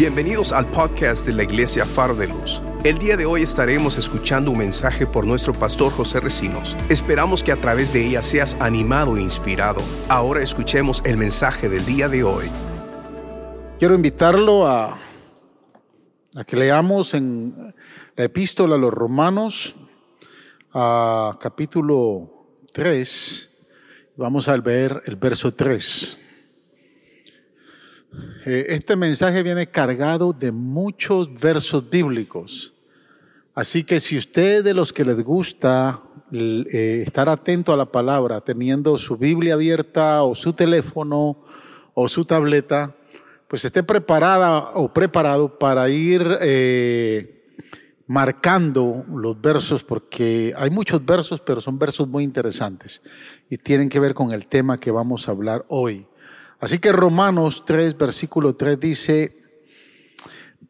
Bienvenidos al podcast de la Iglesia Faro de Luz. El día de hoy estaremos escuchando un mensaje por nuestro pastor José Recinos. Esperamos que a través de ella seas animado e inspirado. Ahora escuchemos el mensaje del día de hoy. Quiero invitarlo a, que leamos en la epístola a los romanos, a capítulo 3. Vamos a ver el verso 3. Eh, este mensaje viene cargado de muchos versos bíblicos. Así que si usted es de los que les gusta eh, estar atento a la palabra, teniendo su Biblia abierta o su teléfono o su tableta, pues esté preparada o preparado para ir eh, marcando los versos, porque hay muchos versos, pero son versos muy interesantes y tienen que ver con el tema que vamos a hablar hoy. Así que Romanos 3, versículo 3 dice,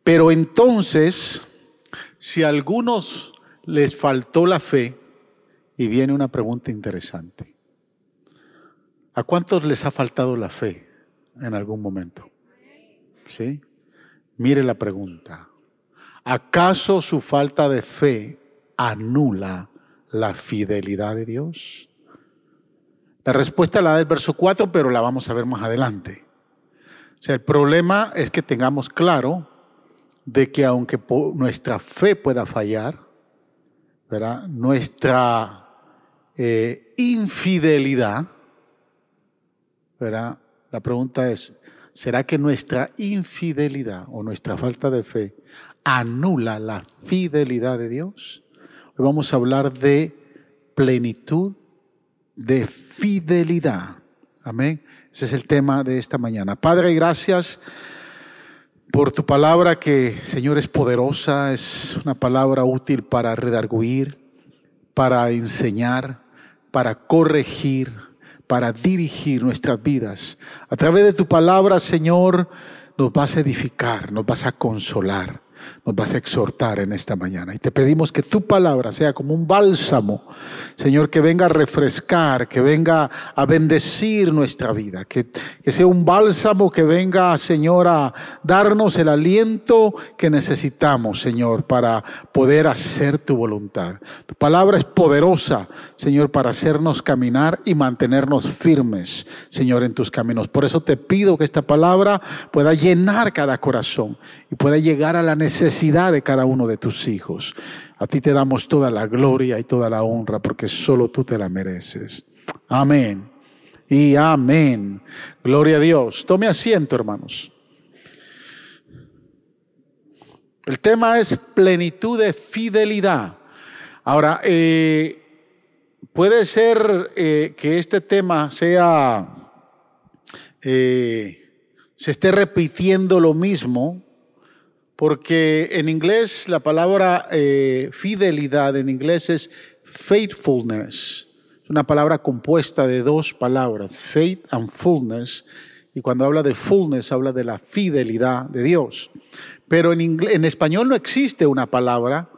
pero entonces, si a algunos les faltó la fe, y viene una pregunta interesante, ¿a cuántos les ha faltado la fe en algún momento? ¿Sí? Mire la pregunta. ¿Acaso su falta de fe anula la fidelidad de Dios? La respuesta la da el verso 4, pero la vamos a ver más adelante. O sea, el problema es que tengamos claro de que aunque nuestra fe pueda fallar, ¿verdad? nuestra eh, infidelidad, ¿verdad? la pregunta es, ¿será que nuestra infidelidad o nuestra falta de fe anula la fidelidad de Dios? Hoy vamos a hablar de plenitud de fidelidad. Amén. Ese es el tema de esta mañana. Padre, gracias por tu palabra que, Señor, es poderosa, es una palabra útil para redarguir, para enseñar, para corregir, para dirigir nuestras vidas. A través de tu palabra, Señor, nos vas a edificar, nos vas a consolar nos vas a exhortar en esta mañana. Y te pedimos que tu palabra sea como un bálsamo, Señor, que venga a refrescar, que venga a bendecir nuestra vida, que, que sea un bálsamo que venga, Señor, a darnos el aliento que necesitamos, Señor, para poder hacer tu voluntad. Tu palabra es poderosa, Señor, para hacernos caminar y mantenernos firmes, Señor, en tus caminos. Por eso te pido que esta palabra pueda llenar cada corazón y pueda llegar a la necesidad necesidad de cada uno de tus hijos. A ti te damos toda la gloria y toda la honra porque solo tú te la mereces. Amén. Y amén. Gloria a Dios. Tome asiento, hermanos. El tema es plenitud de fidelidad. Ahora, eh, puede ser eh, que este tema sea, eh, se esté repitiendo lo mismo porque en inglés la palabra eh, fidelidad en inglés es faithfulness. Es una palabra compuesta de dos palabras, faith and fullness. Y cuando habla de fullness habla de la fidelidad de Dios. Pero en, español no existe una palabra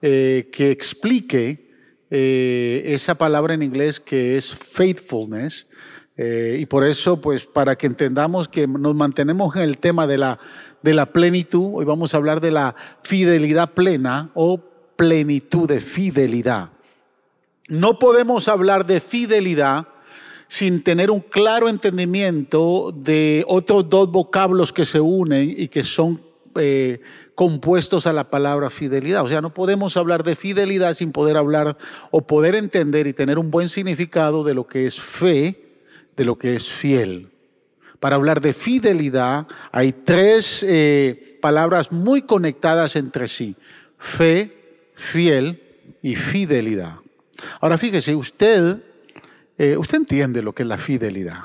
eh, que explique eh, esa palabra en inglés que es faithfulness. Y por eso, pues, para que entendamos que nos mantenemos en el tema de la de la plenitud, hoy vamos a hablar de la fidelidad plena o plenitud de fidelidad. No podemos hablar de fidelidad sin tener un claro entendimiento de otros dos vocablos que se unen y que son eh, compuestos a la palabra fidelidad. O sea, no podemos hablar de fidelidad sin poder hablar o poder entender y tener un buen significado de lo que es fe, de lo que es fiel para hablar de fidelidad, hay tres eh, palabras muy conectadas entre sí. Fe, fiel y fidelidad. Ahora fíjese, usted, eh, usted entiende lo que es la fidelidad.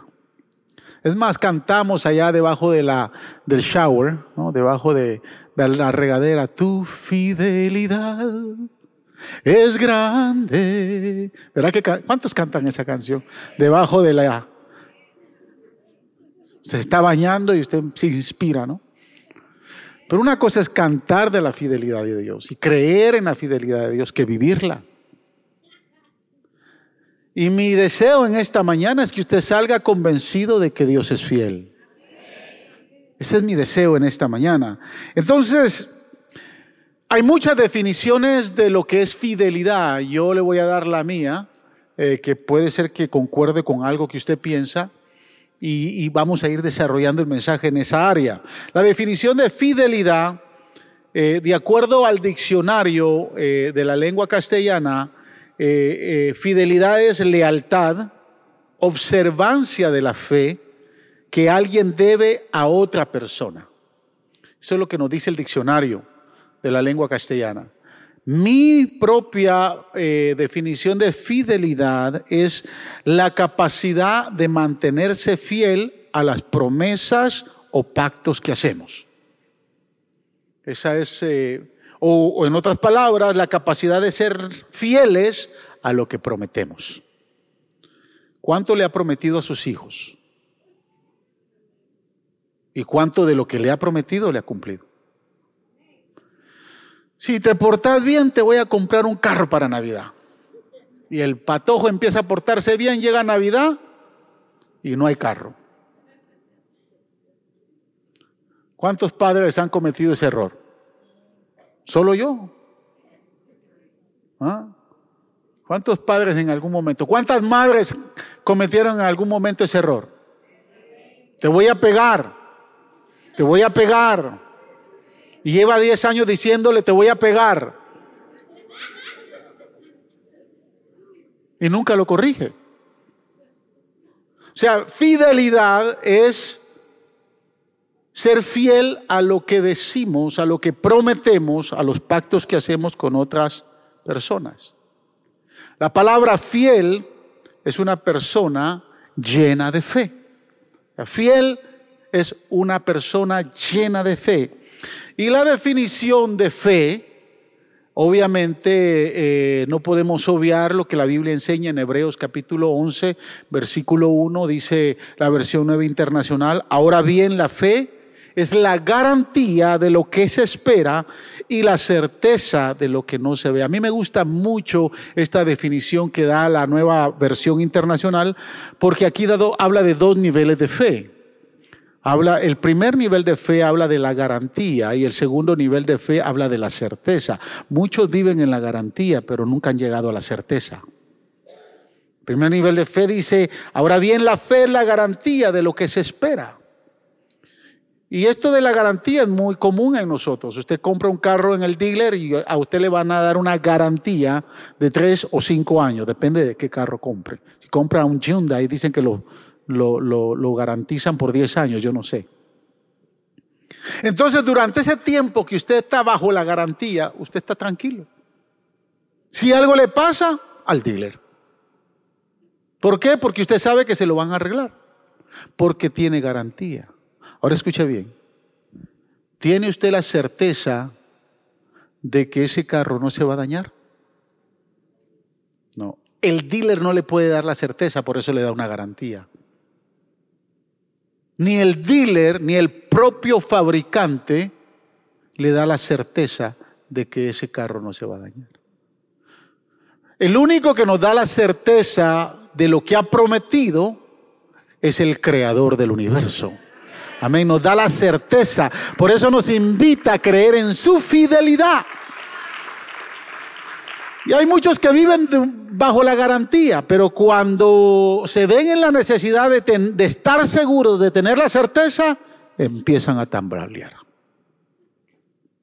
Es más, cantamos allá debajo de la, del shower, ¿no? debajo de, de la regadera, tu fidelidad es grande. ¿Verdad que cuántos cantan esa canción? Debajo de la se está bañando y usted se inspira, ¿no? Pero una cosa es cantar de la fidelidad de Dios y creer en la fidelidad de Dios que vivirla. Y mi deseo en esta mañana es que usted salga convencido de que Dios es fiel. Ese es mi deseo en esta mañana. Entonces, hay muchas definiciones de lo que es fidelidad. Yo le voy a dar la mía, eh, que puede ser que concuerde con algo que usted piensa. Y, vamos a ir desarrollando el mensaje en esa área. La definición de fidelidad, eh, de acuerdo al diccionario eh, de la lengua castellana, fidelidad es lealtad, observancia de la fe, que alguien debe a otra persona. Eso es lo que nos dice el diccionario de la lengua castellana. Mi propia eh, definición de fidelidad es la capacidad de mantenerse fiel a las promesas o pactos que hacemos. Esa es, eh, o en otras palabras, la capacidad de ser fieles a lo que prometemos. ¿Cuánto le ha prometido a sus hijos? ¿Y cuánto de lo que le ha prometido le ha cumplido? Si te portas bien, te voy a comprar un carro para Navidad. Y el patojo empieza a portarse bien, llega Navidad y no hay carro. ¿Cuántos padres han cometido ese error? ¿Solo yo? ¿Ah? ¿Cuántos padres en algún momento? ¿Cuántas madres cometieron en algún momento ese error? Te voy a pegar te voy a pegar. Y lleva 10 años diciéndole, te voy a pegar. Y nunca lo corrige. O sea, fidelidad es ser fiel a lo que decimos, a lo que prometemos, a los pactos que hacemos con otras personas. La palabra fiel es una persona llena de fe. Fiel es una persona llena de fe. Y la definición de fe, obviamente eh, no podemos obviar lo que la Biblia enseña en Hebreos capítulo 11, versículo 1, dice la versión nueva internacional, ahora bien la fe es la garantía de lo que se espera y la certeza de lo que no se ve. A mí me gusta mucho esta definición que da la nueva versión internacional porque aquí dado, habla de dos niveles de fe. Habla, el primer nivel de fe habla de la garantía y el segundo nivel de fe habla de la certeza. Muchos viven en la garantía, pero nunca han llegado a la certeza. El primer nivel de fe dice, ahora bien, la fe es la garantía de lo que se espera. Y esto de la garantía es muy común en nosotros. Usted compra un carro en el dealer y a usted le van a dar una garantía de tres o cinco años, depende de qué carro compre. Si compra un Hyundai, dicen que lo, lo, garantizan por 10 años, yo no sé. Entonces, durante ese tiempo que usted está bajo la garantía, usted está tranquilo. Si algo le pasa, al dealer. ¿Por qué? Porque usted sabe que se lo van a arreglar. Porque tiene garantía. Ahora escucha bien. ¿Tiene usted la certeza de que ese carro no se va a dañar? No. El dealer no le puede dar la certeza, por eso le da una garantía ni el dealer, ni el propio fabricante le da la certeza de que ese carro no se va a dañar. El único que nos da la certeza de lo que ha prometido es el creador del universo. Amén, nos da la certeza. Por eso nos invita a creer en su fidelidad. Y hay muchos que viven bajo la garantía, pero cuando se ven en la necesidad de, estar seguros, de tener la certeza, empiezan a tambalear.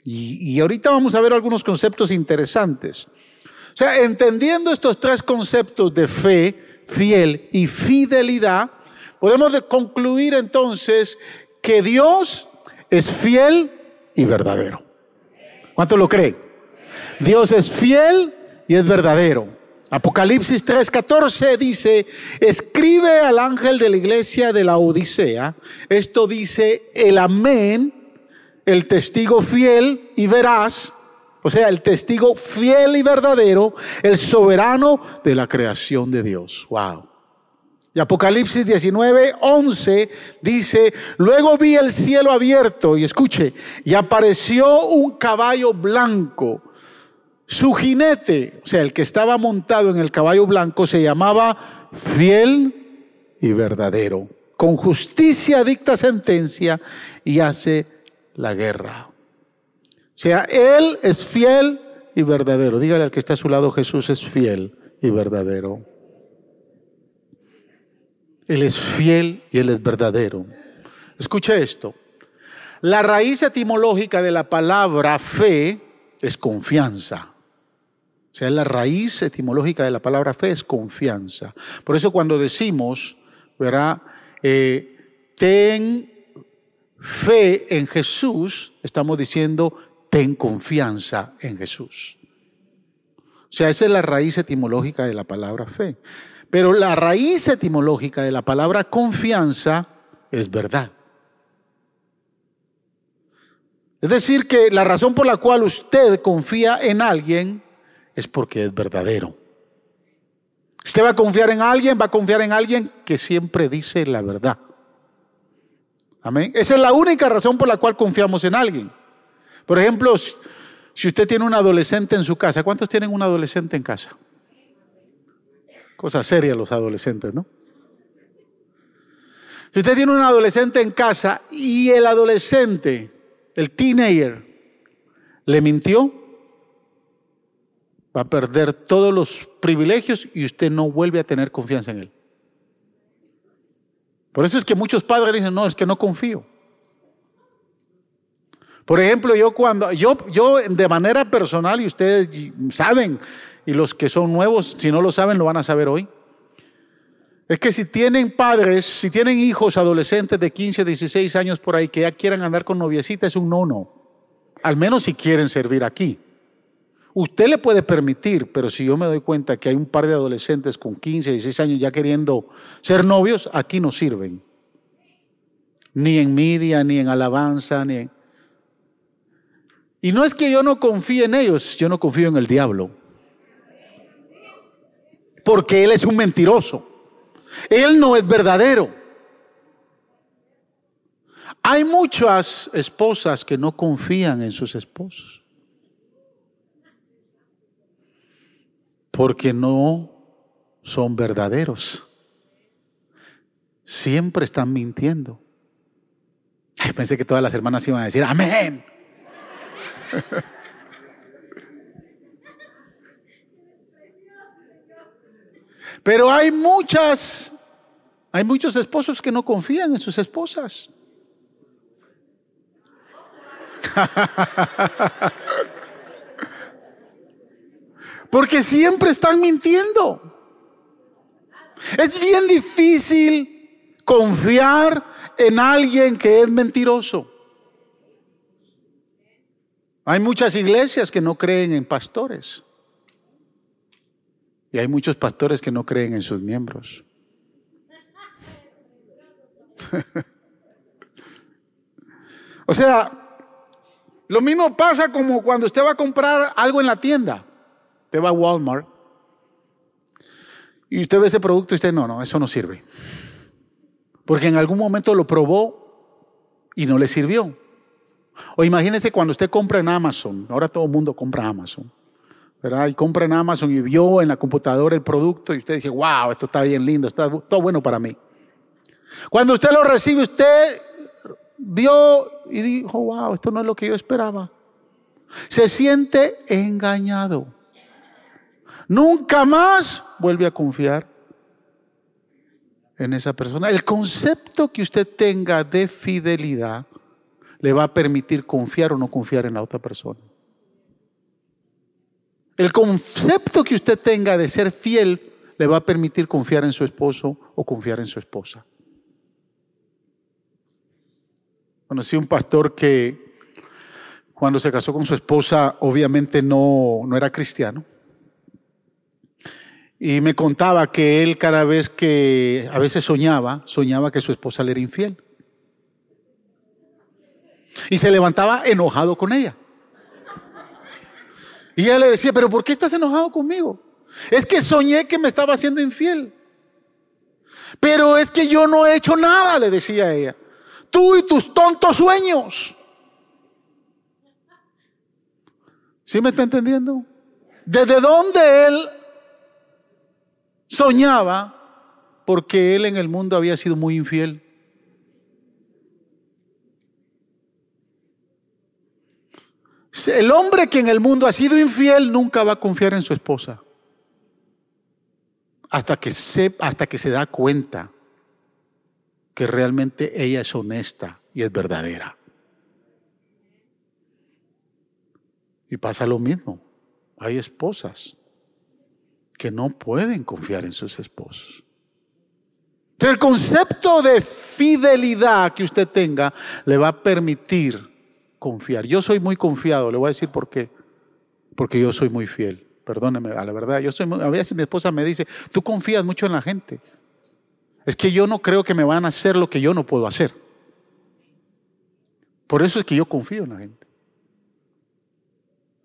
Y, y ahorita vamos a ver algunos conceptos interesantes. O sea, entendiendo estos tres conceptos de fe, fiel y fidelidad, podemos concluir entonces que Dios es fiel y verdadero. ¿Cuánto lo cree? Dios es fiel y es verdadero. Apocalipsis 3:14 dice, escribe al ángel de la iglesia de la Odisea, esto dice el amén, el testigo fiel y veraz, o sea, el testigo fiel y verdadero, el soberano de la creación de Dios. Wow. Y Apocalipsis 19, 11 dice, luego vi el cielo abierto y escuche, y apareció un caballo blanco su jinete, o sea, el que estaba montado en el caballo blanco, se llamaba fiel y verdadero. con justicia dicta sentencia y hace la guerra. O sea, Él es fiel y verdadero. Dígale al que está a su lado, Jesús es fiel y verdadero. Él es fiel y Él es verdadero. Escuche esto. La raíz etimológica de la palabra fe es confianza. Sea, la raíz etimológica de la palabra fe es confianza. Por eso cuando decimos, ¿verdad? Eh, ten fe en Jesús, estamos diciendo, ten confianza en Jesús. O sea, esa es la raíz etimológica de la palabra fe. Pero la raíz etimológica de la palabra confianza es verdad. Es decir, que la razón por la cual usted confía en alguien es porque es verdadero. Usted va a confiar en alguien, va a confiar en alguien que siempre dice la verdad. Amén. Esa es la única razón por la cual confiamos en alguien. Por ejemplo, si usted tiene un adolescente en su casa, ¿cuántos tienen un adolescente en casa? Cosa seria los adolescentes, ¿no? Si usted tiene un adolescente en casa y el adolescente el teenager le mintió, va a perder todos los privilegios y usted no vuelve a tener confianza en él. Por eso es que muchos padres dicen, no, es que no confío. Por ejemplo, yo cuando, yo, yo de manera personal, y ustedes saben, y los que son nuevos, si no lo saben, lo van a saber hoy. Es que si tienen padres, si tienen hijos adolescentes de 15, 16 años por ahí que ya quieran andar con noviecita, es un no-no. Al menos si quieren servir aquí. Usted le puede permitir, pero si yo me doy cuenta que hay un par de adolescentes con 15, 16 años ya queriendo ser novios, aquí no sirven. Ni en media, ni en alabanza, ni en... Y no es que yo no confíe en ellos, yo no confío en el diablo. Porque él es un mentiroso. Él no es verdadero. Hay muchas esposas que no confían en sus esposos. Porque no son verdaderos. Siempre están mintiendo. pensé que todas las hermanas iban a decir, amén. Pero hay muchas, hay muchos esposos que no confían en sus esposas. Porque siempre están mintiendo. Es bien difícil confiar en alguien que es mentiroso. Hay muchas iglesias que no creen en pastores. Y hay muchos pastores que no creen en sus miembros. o sea, lo mismo pasa como cuando usted va a comprar algo en la tienda. Usted va a Walmart y usted ve ese producto y usted no, no, eso no sirve. Porque en algún momento lo probó y no le sirvió. O imagínese cuando usted compra en Amazon, ahora todo el mundo compra Amazon. ¿verdad? Y compra en Amazon y vio en la computadora el producto y usted dice, wow, esto está bien lindo, está todo bueno para mí. Cuando usted lo recibe, usted vio y dijo, wow, esto no es lo que yo esperaba. Se siente engañado. Nunca más vuelve a confiar en esa persona. El concepto que usted tenga de fidelidad le va a permitir confiar o no confiar en la otra persona. El concepto que usted tenga de ser fiel le va a permitir confiar en su esposo o confiar en su esposa. Conocí un pastor que cuando se casó con su esposa obviamente no, no era cristiano. Y me contaba que él cada vez que a veces soñaba, soñaba que su esposa le era infiel. Y se levantaba enojado con ella. Y ella le decía, pero ¿por qué estás enojado conmigo? Es que soñé que me estaba haciendo infiel. Pero es que yo no he hecho nada, le decía ella. Tú y tus tontos sueños. ¿Sí me está entendiendo? ¿Desde dónde él soñaba porque él en el mundo había sido muy infiel. El hombre que en el mundo ha sido infiel nunca va a confiar en su esposa. Hasta que se, hasta que se da cuenta que realmente ella es honesta y es verdadera. Y pasa lo mismo. Hay esposas que no pueden confiar en sus esposos. El concepto de fidelidad que usted tenga le va a permitir confiar. Yo soy muy confiado, le voy a decir por qué. Porque yo soy muy fiel. Perdóneme, a la verdad, yo soy a veces mi esposa me dice, "Tú confías mucho en la gente." Es que yo no creo que me van a hacer lo que yo no puedo hacer. Por eso es que yo confío en la gente.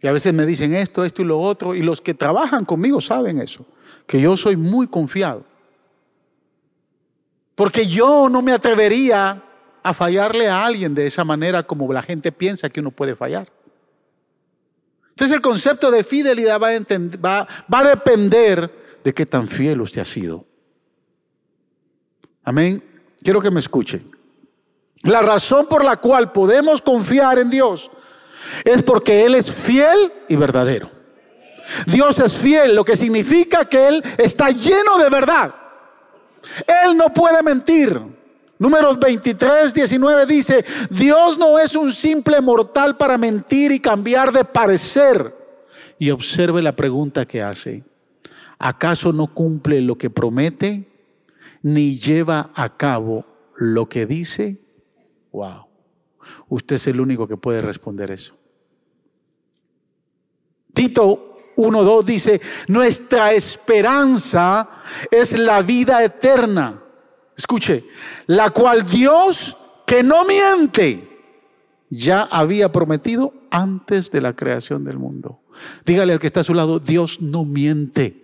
Y a veces me dicen esto, esto y lo otro, y los que trabajan conmigo saben eso, que yo soy muy confiado. Porque yo no me atrevería a fallarle a alguien de esa manera como la gente piensa que uno puede fallar. Entonces el concepto de fidelidad va a, va a depender de qué tan fiel usted ha sido. Amén. Quiero que me escuche. La razón por la cual podemos confiar en Dios es porque Él es fiel y verdadero. Dios es fiel, lo que significa que Él está lleno de verdad. Él no puede mentir. Números 23, 19 dice, Dios no es un simple mortal para mentir y cambiar de parecer. Y observe la pregunta que hace. ¿Acaso no cumple lo que promete ni lleva a cabo lo que dice? Wow. Usted es el único que puede responder eso. Tito 1.2 dice, nuestra esperanza es la vida eterna. Escuche, la cual Dios, que no miente, ya había prometido antes de la creación del mundo. Dígale al que está a su lado, Dios no miente.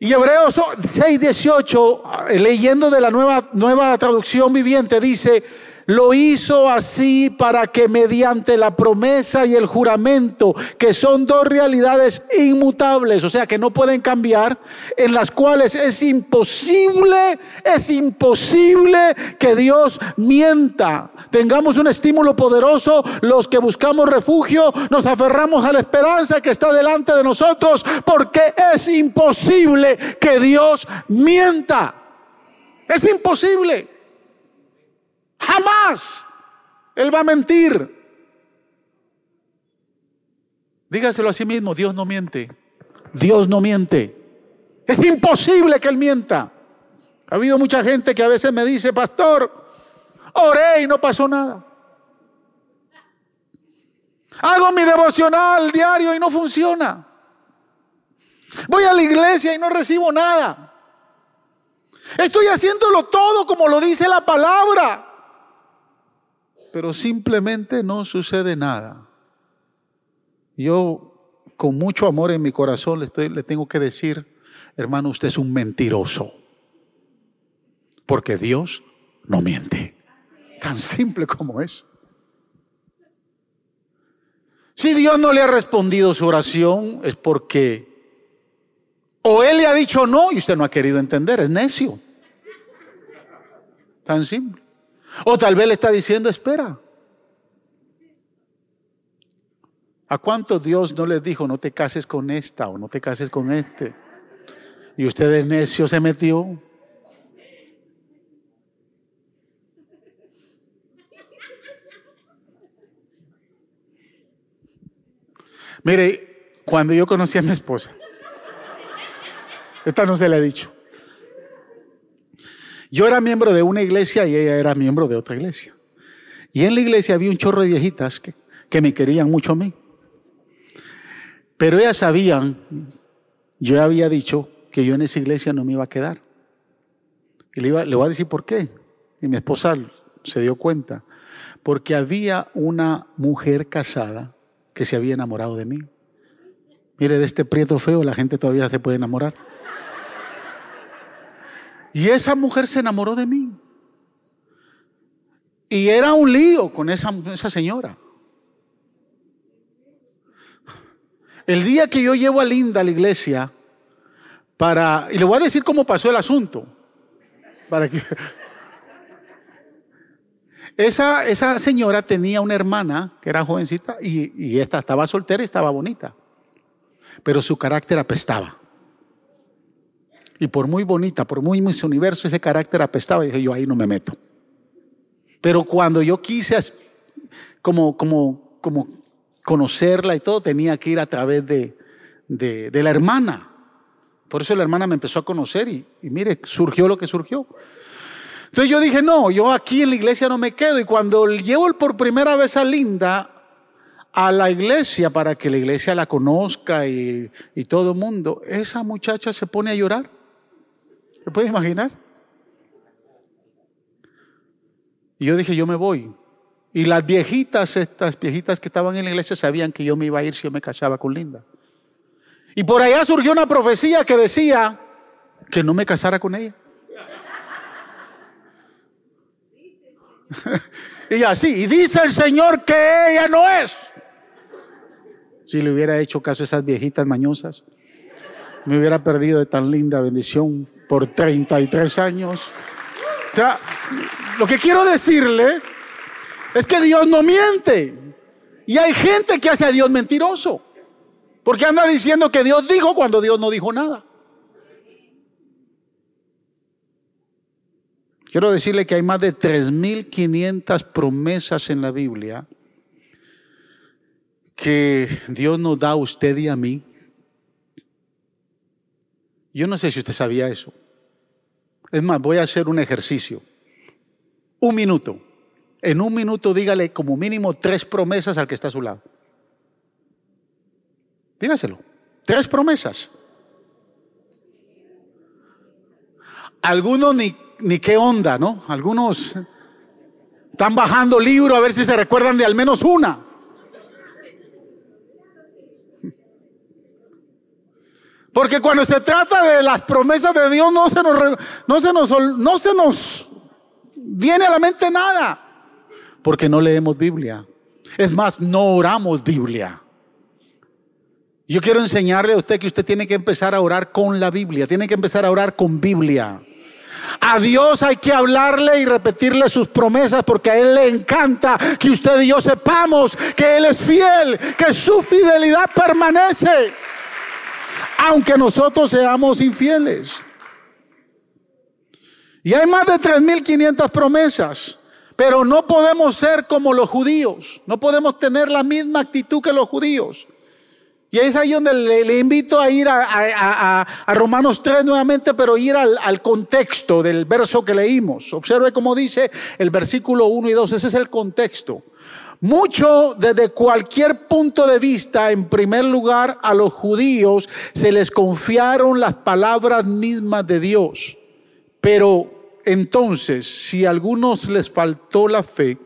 Y Hebreos 6:18, leyendo de la nueva, nueva traducción viviente, dice, lo hizo así para que mediante la promesa y el juramento, que son dos realidades inmutables, o sea, que no pueden cambiar, en las cuales es imposible, es imposible que Dios mienta. Tengamos un estímulo poderoso, los que buscamos refugio, nos aferramos a la esperanza que está delante de nosotros, porque es imposible que Dios mienta. Es imposible. Jamás Él va a mentir. Dígaselo a sí mismo, Dios no miente. Dios no miente. Es imposible que Él mienta. Ha habido mucha gente que a veces me dice, pastor, oré y no pasó nada. Hago mi devocional diario y no funciona. Voy a la iglesia y no recibo nada. Estoy haciéndolo todo como lo dice la palabra pero simplemente no sucede nada. Yo, con mucho amor en mi corazón, le, tengo que decir, hermano, usted es un mentiroso. Porque Dios no miente. Tan simple como eso. Si Dios no le ha respondido su oración es porque o Él le ha dicho no y usted no ha querido entender, es necio. Tan simple. O tal vez le está diciendo, espera. ¿A cuánto Dios no les dijo, no te cases con esta o no te cases con este? Y usted de necio se metió. Mire, cuando yo conocí a mi esposa, esta no se la he dicho. Yo era miembro de una iglesia y ella era miembro de otra iglesia. Y en la iglesia había un chorro de viejitas que, que me querían mucho a mí. Pero ellas sabían, yo había dicho que yo en esa iglesia no me iba a quedar. Y le, iba, le voy a decir por qué. Y mi esposa se dio cuenta. Porque había una mujer casada que se había enamorado de mí. Mire, de este prieto feo la gente todavía se puede enamorar. Y esa mujer se enamoró de mí. Y era un lío con esa, esa señora. El día que yo llevo a Linda a la iglesia, para, y le voy a decir cómo pasó el asunto, para que... Esa, esa señora tenía una hermana que era jovencita y, y esta estaba soltera y estaba bonita. Pero su carácter apestaba. Y por muy bonita, por muy Miss Universo, ese carácter apestaba. Y dije, yo ahí no me meto. Pero cuando yo quise como, como, como conocerla y todo, tenía que ir a través de, de, la hermana. Por eso la hermana me empezó a conocer y, y mire, surgió lo que surgió. Entonces yo dije, no, yo aquí en la iglesia no me quedo. Y cuando llevo por primera vez a Linda a la iglesia para que la iglesia la conozca y, y todo el mundo, esa muchacha se pone a llorar. ¿Se puede imaginar? Y yo dije, yo me voy. Y las viejitas, estas viejitas que estaban en la iglesia, sabían que yo me iba a ir si yo me casaba con Linda. Y por allá surgió una profecía que decía que no me casara con ella. y así, y dice el Señor que ella no es. Si le hubiera hecho caso a esas viejitas mañosas, me hubiera perdido de tan linda bendición por 33 años. O sea, lo que quiero decirle es que Dios no miente. Y hay gente que hace a Dios mentiroso. Porque anda diciendo que Dios dijo cuando Dios no dijo nada. Quiero decirle que hay más de 3.500 promesas en la Biblia que Dios nos da a usted y a mí. Yo no sé si usted sabía eso. Es más, voy a hacer un ejercicio. Un minuto. En un minuto dígale como mínimo tres promesas al que está a su lado. Dígaselo. Tres promesas. Algunos ni, ni qué onda, ¿no? Algunos están bajando libro a ver si se recuerdan de al menos una. Porque cuando se trata de las promesas de Dios no se nos, no se nos, no se nos viene a la mente nada. Porque no leemos Biblia. Es más, no oramos Biblia. Yo quiero enseñarle a usted que usted tiene que empezar a orar con la Biblia. Tiene que empezar a orar con Biblia. A Dios hay que hablarle y repetirle sus promesas porque a Él le encanta que usted y yo sepamos que Él es fiel, que su fidelidad permanece aunque nosotros seamos infieles. Y hay más de 3.500 promesas, pero no podemos ser como los judíos, no podemos tener la misma actitud que los judíos. Y es ahí donde le, invito a ir a, Romanos 3 nuevamente, pero ir al, al, contexto del verso que leímos. Observe cómo dice el versículo 1 y 2, ese es el contexto. Mucho desde cualquier punto de vista, en primer lugar, a los judíos se les confiaron las palabras mismas de Dios. Pero entonces, si a algunos les faltó la fe,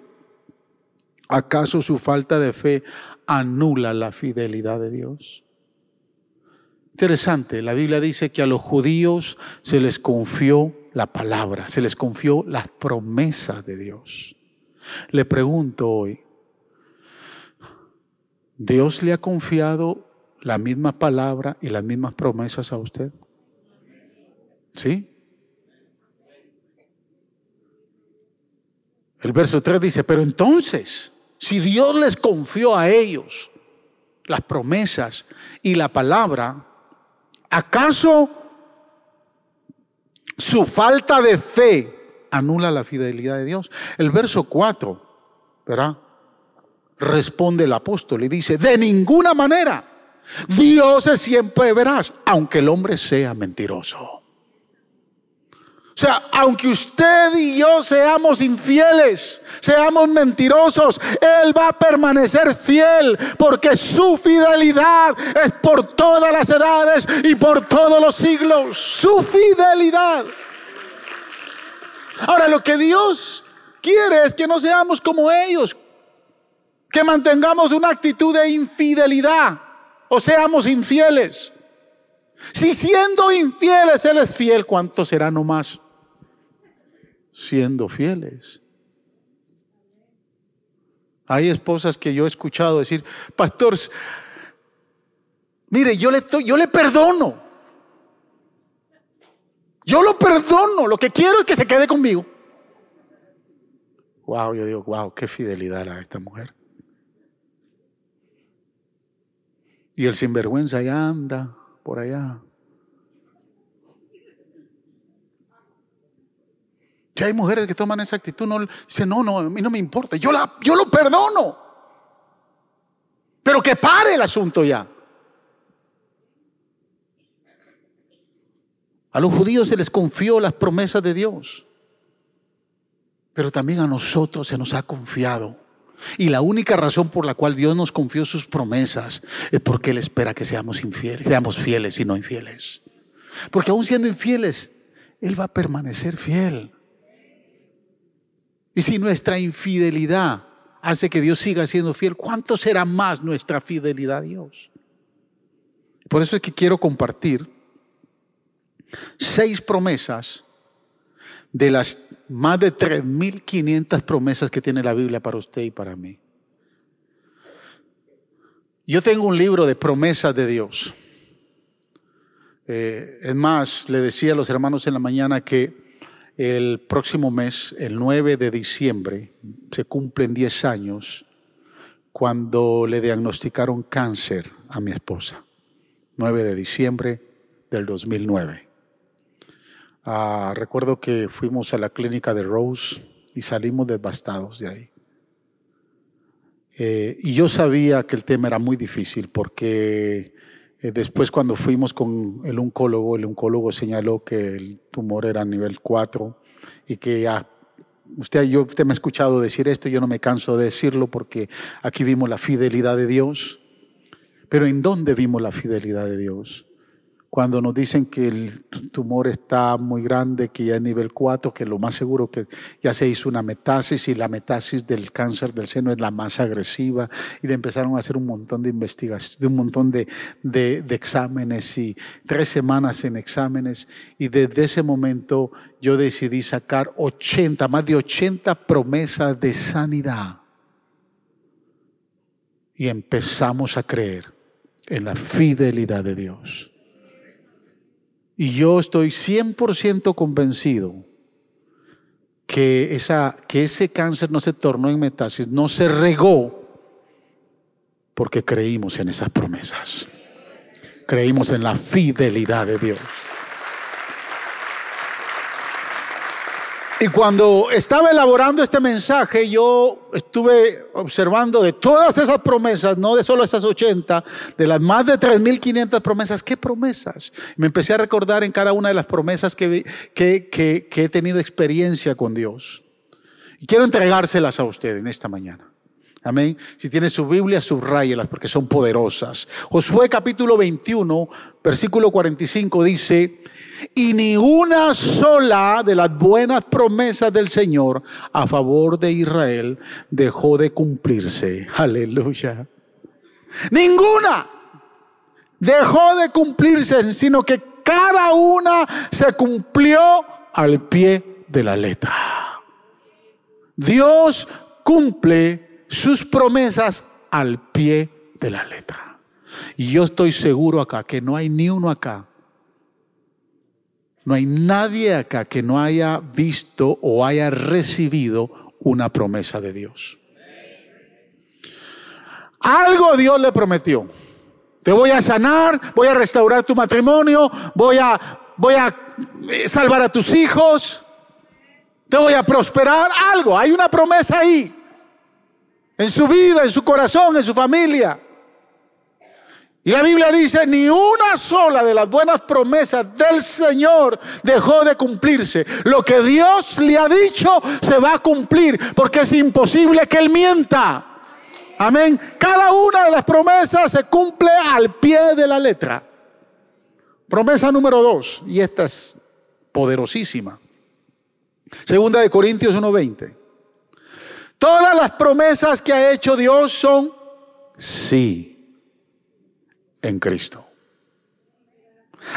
¿acaso su falta de fe anula la fidelidad de Dios? Interesante, la Biblia dice que a los judíos se les confió la palabra, se les confió las promesas de Dios. Le pregunto hoy, ¿Dios le ha confiado la misma palabra y las mismas promesas a usted? ¿Sí? El verso 3 dice, pero entonces, si Dios les confió a ellos las promesas y la palabra, ¿acaso su falta de fe anula la fidelidad de Dios? El verso 4, ¿verdad? Responde el apóstol y dice, de ninguna manera, Dios es siempre veraz, aunque el hombre sea mentiroso. O sea, aunque usted y yo seamos infieles, seamos mentirosos, Él va a permanecer fiel porque su fidelidad es por todas las edades y por todos los siglos. Su fidelidad. Ahora, lo que Dios quiere es que no seamos como ellos, que mantengamos una actitud de infidelidad o seamos infieles. Si siendo infieles Él es fiel, ¿cuánto será nomás siendo fieles? Hay esposas que yo he escuchado decir, pastor, mire, yo le, yo le perdono. Yo lo perdono, lo que quiero es que se quede conmigo. Wow, yo digo, wow, qué fidelidad de esta mujer. Y el sinvergüenza ya anda por allá. Ya hay mujeres que toman esa actitud, no, dicen, no, no, a mí no me importa, yo, la, yo lo perdono. Pero que pare el asunto ya. A los judíos se les confió las promesas de Dios, pero también a nosotros se nos ha confiado. Y la única razón por la cual Dios nos confió sus promesas es porque Él espera que seamos infieles, seamos fieles y no infieles. Porque aún siendo infieles, Él va a permanecer fiel. Y si nuestra infidelidad hace que Dios siga siendo fiel, ¿cuánto será más nuestra fidelidad a Dios? Por eso es que quiero compartir seis promesas de las más de 3.500 promesas que tiene la Biblia para usted y para mí. Yo tengo un libro de promesas de Dios. Eh, es más, le decía a los hermanos en la mañana que el próximo mes, el 9 de diciembre, se cumplen 10 años cuando le diagnosticaron cáncer a mi esposa. 9 de diciembre del 2009. Ah, recuerdo que fuimos a la clínica de Rose y salimos devastados de ahí. Eh, y yo sabía que el tema era muy difícil porque eh, después cuando fuimos con el oncólogo, el oncólogo señaló que el tumor era nivel 4 y que ya usted, yo, usted me ha escuchado decir esto, yo no me canso de decirlo porque aquí vimos la fidelidad de Dios. Pero ¿en dónde vimos la fidelidad de Dios? Cuando nos dicen que el tumor está muy grande, que ya es nivel 4, que lo más seguro que ya se hizo una metástasis y la metástasis del cáncer del seno es la más agresiva y le empezaron a hacer un montón de investigaciones, un montón de, de, de exámenes y tres semanas en exámenes y desde ese momento yo decidí sacar 80, más de 80 promesas de sanidad y empezamos a creer en la fidelidad de Dios. Y yo estoy 100% convencido que, esa, que ese cáncer no se tornó en metástasis, no se regó porque creímos en esas promesas. Creímos en la fidelidad de Dios. Y cuando estaba elaborando este mensaje, yo estuve observando de todas esas promesas, no de solo esas 80, de las más de 3.500 promesas, ¿qué promesas? Me empecé a recordar en cada una de las promesas que, he tenido experiencia con Dios. Y quiero entregárselas a usted en esta mañana. Amén. Si tiene su Biblia, subrayelas porque son poderosas. Josué capítulo 21, versículo 45 dice, y ni una sola de las buenas promesas del Señor a favor de Israel dejó de cumplirse. Aleluya. Ninguna dejó de cumplirse, sino que cada una se cumplió al pie de la letra. Dios cumple sus promesas al pie de la letra. Y yo estoy seguro acá que no hay ni uno acá no hay nadie acá que no haya visto o haya recibido una promesa de Dios. Algo Dios le prometió. Te voy a sanar, voy a restaurar tu matrimonio, voy a, voy a eh, salvar a tus hijos, te voy a prosperar. Algo, hay una promesa ahí. En su vida, en su corazón, en su familia. Y la Biblia dice, ni una sola de las buenas promesas del Señor dejó de cumplirse. Lo que Dios le ha dicho se va a cumplir, porque es imposible que Él mienta. Amén. Cada una de las promesas se cumple al pie de la letra. Promesa número dos, y esta es poderosísima. Segunda de Corintios 1:20. Todas las promesas que ha hecho Dios son sí en Cristo.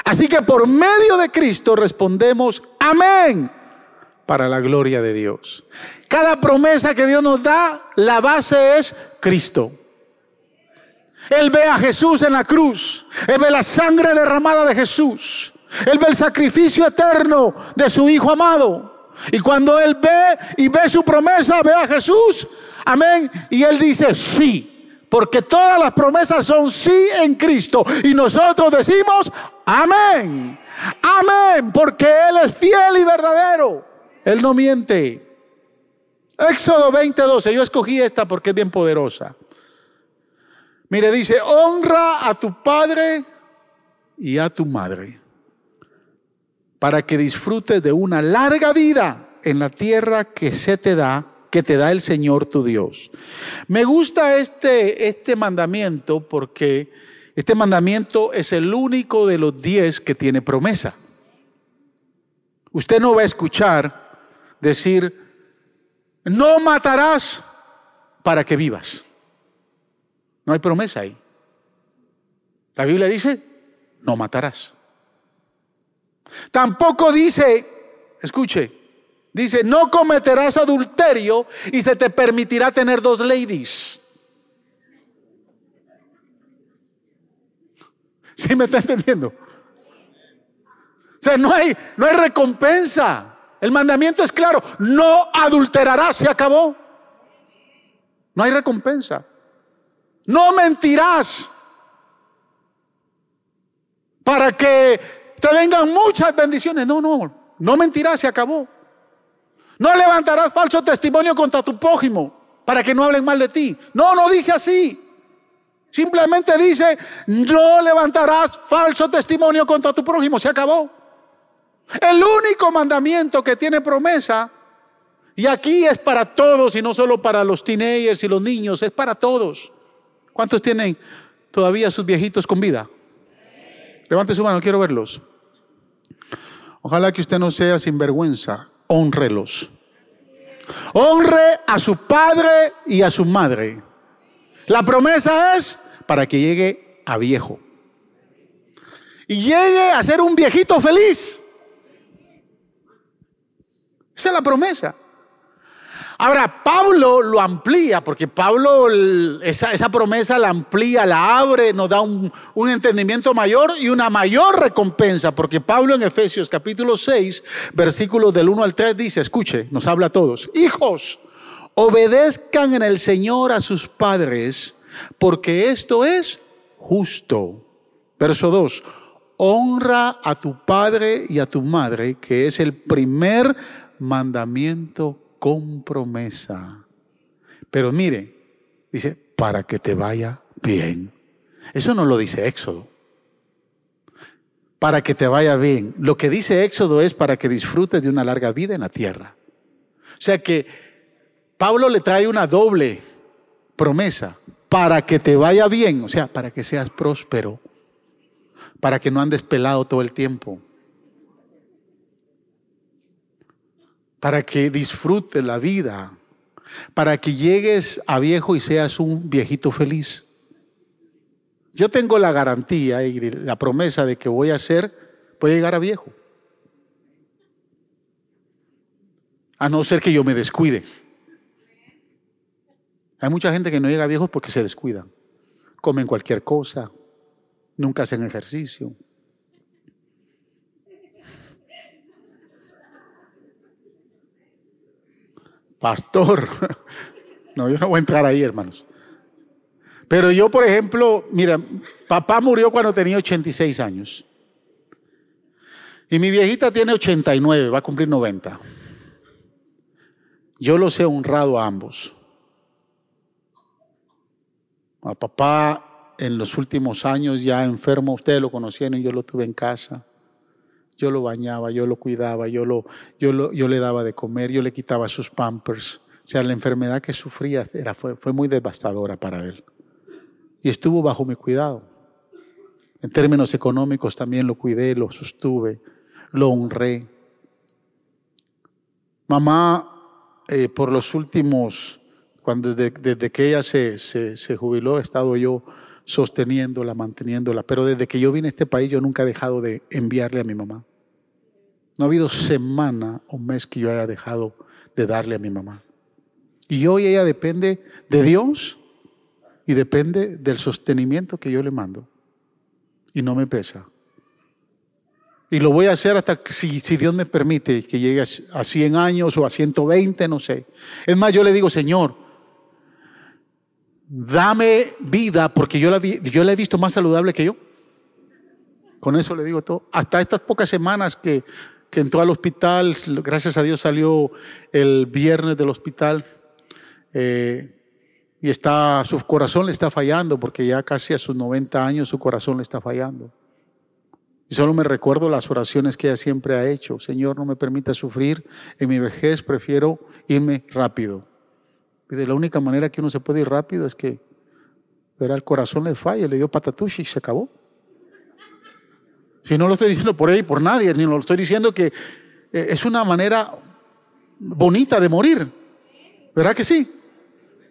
Así que por medio de Cristo respondemos amén para la gloria de Dios. Cada promesa que Dios nos da, la base es Cristo. Él ve a Jesús en la cruz. Él ve la sangre derramada de Jesús. Él ve el sacrificio eterno de su Hijo amado. Y cuando él ve y ve su promesa, ve a Jesús, amén, y él dice sí. Porque todas las promesas son sí en Cristo. Y nosotros decimos amén. Amén. Porque Él es fiel y verdadero. Él no miente. Éxodo 20:12. Yo escogí esta porque es bien poderosa. Mire, dice, honra a tu padre y a tu madre para que disfrutes de una larga vida en la tierra que se te da que te da el Señor tu Dios. Me gusta este, este mandamiento porque este mandamiento es el único de los diez que tiene promesa. Usted no va a escuchar decir, no matarás para que vivas. No hay promesa ahí. La Biblia dice, no matarás. Tampoco dice, escuche, Dice, no cometerás adulterio y se te permitirá tener dos ladies. ¿Sí me está entendiendo? O sea, no hay, no hay recompensa. El mandamiento es claro, no adulterarás, se acabó. No hay recompensa. No mentirás para que te vengan muchas bendiciones. No, no, no mentirás, se acabó. No levantarás falso testimonio contra tu prójimo para que no hablen mal de ti. No, no dice así. Simplemente dice, no levantarás falso testimonio contra tu prójimo. Se acabó. El único mandamiento que tiene promesa, y aquí es para todos y no solo para los teenagers y los niños, es para todos. ¿Cuántos tienen todavía sus viejitos con vida? Levante su mano, quiero verlos. Ojalá que usted no sea sinvergüenza honrelos. Honre a su padre y a su madre. La promesa es para que llegue a viejo. Y llegue a ser un viejito feliz. Esa es la promesa. Ahora, Pablo lo amplía, porque Pablo esa, promesa la amplía, la abre, nos da un, un, entendimiento mayor y una mayor recompensa, porque Pablo en Efesios capítulo 6, versículos del 1 al 3 dice, escuche, nos habla a todos, hijos, obedezcan en el Señor a sus padres, porque esto es justo. Verso 2, honra a tu padre y a tu madre, que es el primer mandamiento con promesa. Pero mire, dice, para que te vaya bien. Eso no lo dice Éxodo. Para que te vaya bien. Lo que dice Éxodo es para que disfrutes de una larga vida en la tierra. O sea que Pablo le trae una doble promesa. Para que te vaya bien, o sea, para que seas próspero. Para que no andes pelado todo el tiempo para que disfrutes la vida, para que llegues a viejo y seas un viejito feliz. Yo tengo la garantía y la promesa de que voy a ser, voy a llegar a viejo. A no ser que yo me descuide. Hay mucha gente que no llega a viejo porque se descuidan. Comen cualquier cosa, nunca hacen ejercicio. Pastor. No, yo no voy a entrar ahí, hermanos. Pero yo, por ejemplo, mira, papá murió cuando tenía 86 años. Y mi viejita tiene 89, va a cumplir 90. Yo los he honrado a ambos. A papá en los últimos años ya enfermo, ustedes lo conocieron, yo lo tuve en casa. Yo lo bañaba, yo lo cuidaba, yo, lo, yo, yo le daba de comer, yo le quitaba sus pampers. O sea, la enfermedad que sufría era, fue, muy devastadora para él. Y estuvo bajo mi cuidado. En términos económicos también lo cuidé, lo sostuve, lo honré. Mamá, eh, por los últimos, cuando desde, desde que ella se, se, se, jubiló, he estado yo sosteniéndola, manteniéndola. Pero desde que yo vine a este país, yo nunca he dejado de enviarle a mi mamá. No ha habido semana o mes que yo haya dejado de darle a mi mamá. Y hoy ella depende de Dios y depende del sostenimiento que yo le mando. Y no me pesa. Y lo voy a hacer hasta si, si Dios me permite que llegue a 100 años o a 120, no sé. Es más, yo le digo, Señor, dame vida porque yo la, yo la he visto más saludable que yo. Con eso le digo todo. Hasta estas pocas semanas que, que entró al hospital, gracias a Dios salió el viernes del hospital. Eh, y está, su corazón le está fallando porque ya casi a sus 90 años su corazón le está fallando. Y solo me recuerdo las oraciones que ella siempre ha hecho. Señor, no me permita sufrir en mi vejez, prefiero irme rápido. Y de la única manera que uno se puede ir rápido es que verá el corazón le falla, le dio patatushi y se acabó. Si no lo estoy diciendo por ahí, por nadie, sino lo estoy diciendo que eh, es una manera bonita de morir. ¿Verdad que sí?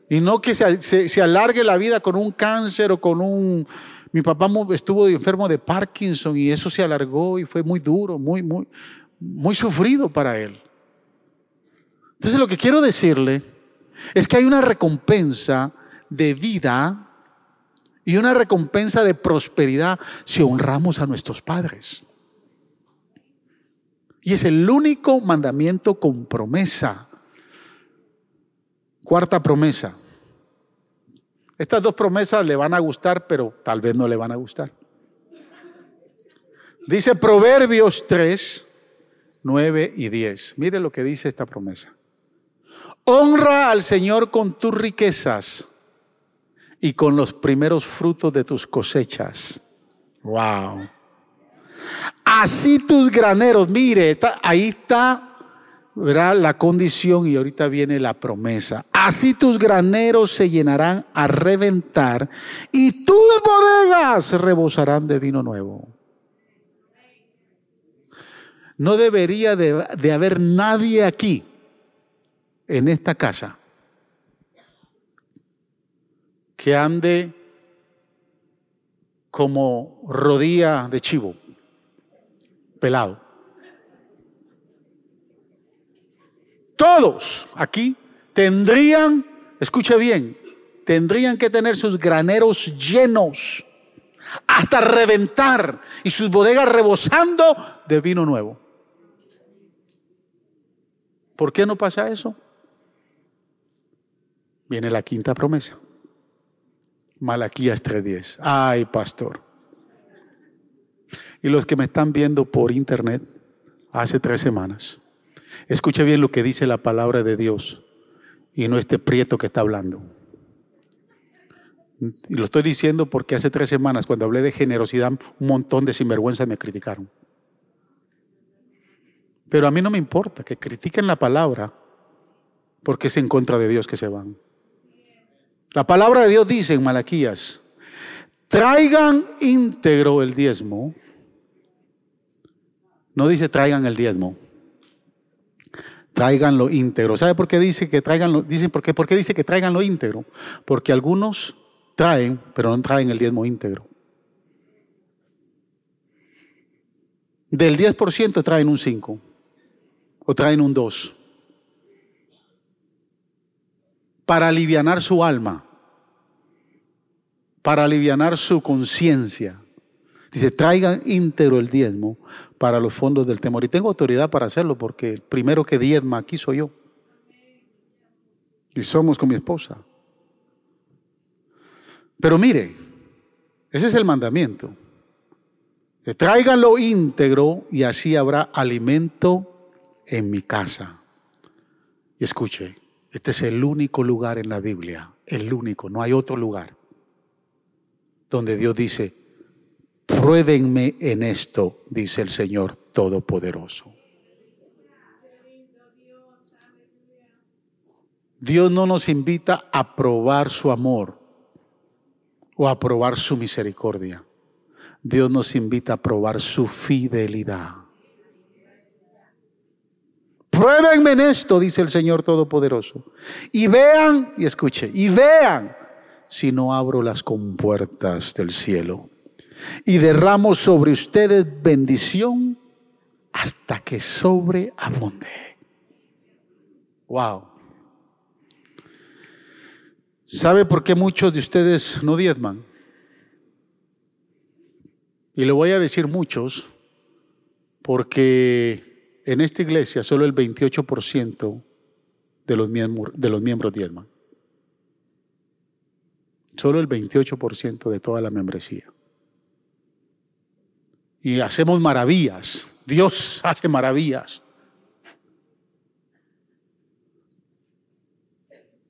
Y no que se, se alargue la vida con un cáncer o con un mi papá estuvo enfermo de Parkinson y eso se alargó y fue muy duro, muy, muy, muy sufrido para él. Entonces lo que quiero decirle es que hay una recompensa de vida y una recompensa de prosperidad si honramos a nuestros padres. Y es el único mandamiento con promesa. Cuarta promesa. Estas dos promesas le van a gustar, pero tal vez no le van a gustar. Dice Proverbios 3, 9 y 10. Mire lo que dice esta promesa. Honra al Señor con tus riquezas y con los primeros frutos de tus cosechas. Wow. Así tus graneros, mire, ahí está verá la condición y ahorita viene la promesa. Así tus graneros se llenarán a reventar y tus bodegas rebosarán de vino nuevo. No debería de, de haber nadie aquí, en esta casa, que ande como rodilla de chivo, pelado. todos aquí tendrían, escuche bien, tendrían que tener sus graneros llenos hasta reventar y sus bodegas rebosando de vino nuevo. ¿Por qué no pasa eso? Viene la quinta promesa. Malaquías 3:10. Ay, pastor. Y los que me están viendo por internet hace tres semanas. Escuche bien lo que dice la palabra de Dios y no este prieto que está hablando. Y lo estoy diciendo porque hace tres semanas, cuando hablé de generosidad, un montón de sinvergüenzas me criticaron. Pero a mí no me importa que critiquen la palabra porque es en contra de Dios que se van. La palabra de Dios dice en Malaquías, traigan íntegro el diezmo. No dice traigan el diezmo lo íntegro. ¿Sabe por qué dice que traiganlo? Dicen, ¿por dice que lo íntegro? Porque algunos traen, pero no traen el diezmo íntegro. Del 10% traen un 5 o traen un 2 para alivianar su alma, para alivianar su conciencia. Dice, traigan íntegro el diezmo para los fondos del temor. Y tengo autoridad para hacerlo porque el primero que diezma aquí soy yo. Y somos con mi esposa. Pero mire, ese es el mandamiento. Que tráiganlo íntegro y así habrá alimento en mi casa. Y escuche, este es el único lugar en la Biblia, el único, no hay otro lugar, donde Dios dice, Pruébenme en esto, dice el Señor Todopoderoso. Dios no nos invita a probar su amor o a probar su misericordia. Dios nos invita a probar su fidelidad. Pruébenme en esto, dice el Señor Todopoderoso. Y vean, y escuche, y vean si no abro las compuertas del cielo y derramo sobre ustedes bendición hasta que sobreabunde. Wow. ¿Sabe por qué muchos de ustedes no diezman? Y le voy a decir muchos, Porque en esta iglesia solo el 28% de los, miembros, de los miembros diezman. Solo el 28% de toda la membresía. Y hacemos maravillas. Dios hace maravillas.